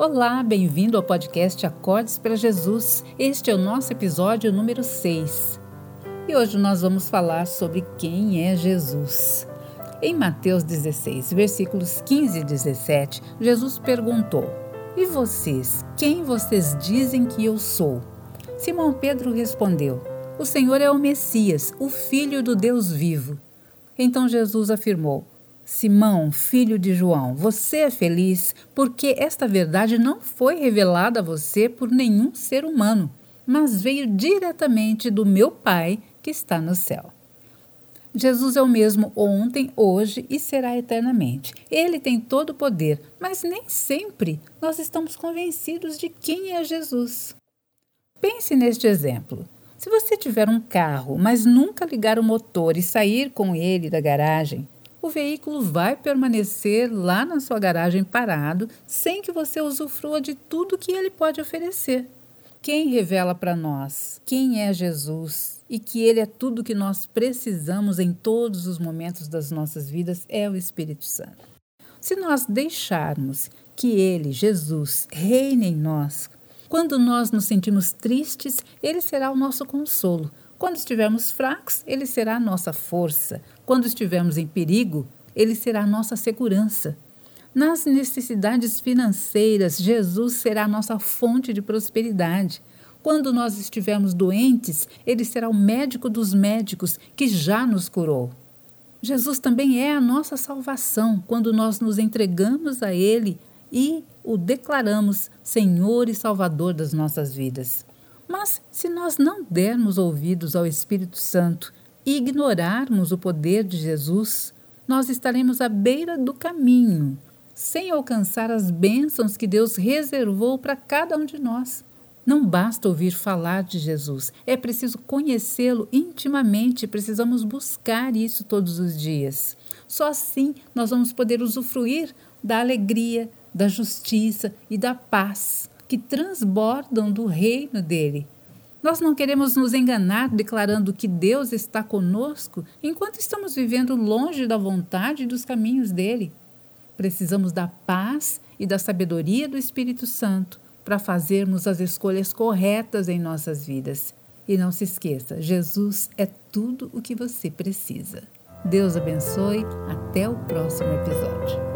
Olá, bem-vindo ao podcast Acordes para Jesus. Este é o nosso episódio número 6. E hoje nós vamos falar sobre quem é Jesus. Em Mateus 16, versículos 15 e 17, Jesus perguntou: E vocês, quem vocês dizem que eu sou? Simão Pedro respondeu: O Senhor é o Messias, o Filho do Deus vivo. Então Jesus afirmou: Simão, filho de João, você é feliz porque esta verdade não foi revelada a você por nenhum ser humano, mas veio diretamente do meu Pai que está no céu. Jesus é o mesmo ontem, hoje e será eternamente. Ele tem todo o poder, mas nem sempre nós estamos convencidos de quem é Jesus. Pense neste exemplo. Se você tiver um carro, mas nunca ligar o motor e sair com ele da garagem, o veículo vai permanecer lá na sua garagem parado sem que você usufrua de tudo que ele pode oferecer. Quem revela para nós quem é Jesus e que ele é tudo que nós precisamos em todos os momentos das nossas vidas é o Espírito Santo. Se nós deixarmos que ele, Jesus, reine em nós, quando nós nos sentimos tristes, ele será o nosso consolo. Quando estivermos fracos, ele será a nossa força. Quando estivermos em perigo, ele será a nossa segurança. Nas necessidades financeiras, Jesus será a nossa fonte de prosperidade. Quando nós estivermos doentes, ele será o médico dos médicos que já nos curou. Jesus também é a nossa salvação quando nós nos entregamos a Ele e o declaramos Senhor e Salvador das nossas vidas. Mas se nós não dermos ouvidos ao Espírito Santo e ignorarmos o poder de Jesus, nós estaremos à beira do caminho, sem alcançar as bênçãos que Deus reservou para cada um de nós. Não basta ouvir falar de Jesus, é preciso conhecê-lo intimamente, precisamos buscar isso todos os dias. Só assim nós vamos poder usufruir da alegria, da justiça e da paz que transbordam do reino dele. Nós não queremos nos enganar declarando que Deus está conosco enquanto estamos vivendo longe da vontade e dos caminhos dele. Precisamos da paz e da sabedoria do Espírito Santo para fazermos as escolhas corretas em nossas vidas. E não se esqueça, Jesus é tudo o que você precisa. Deus abençoe. Até o próximo episódio.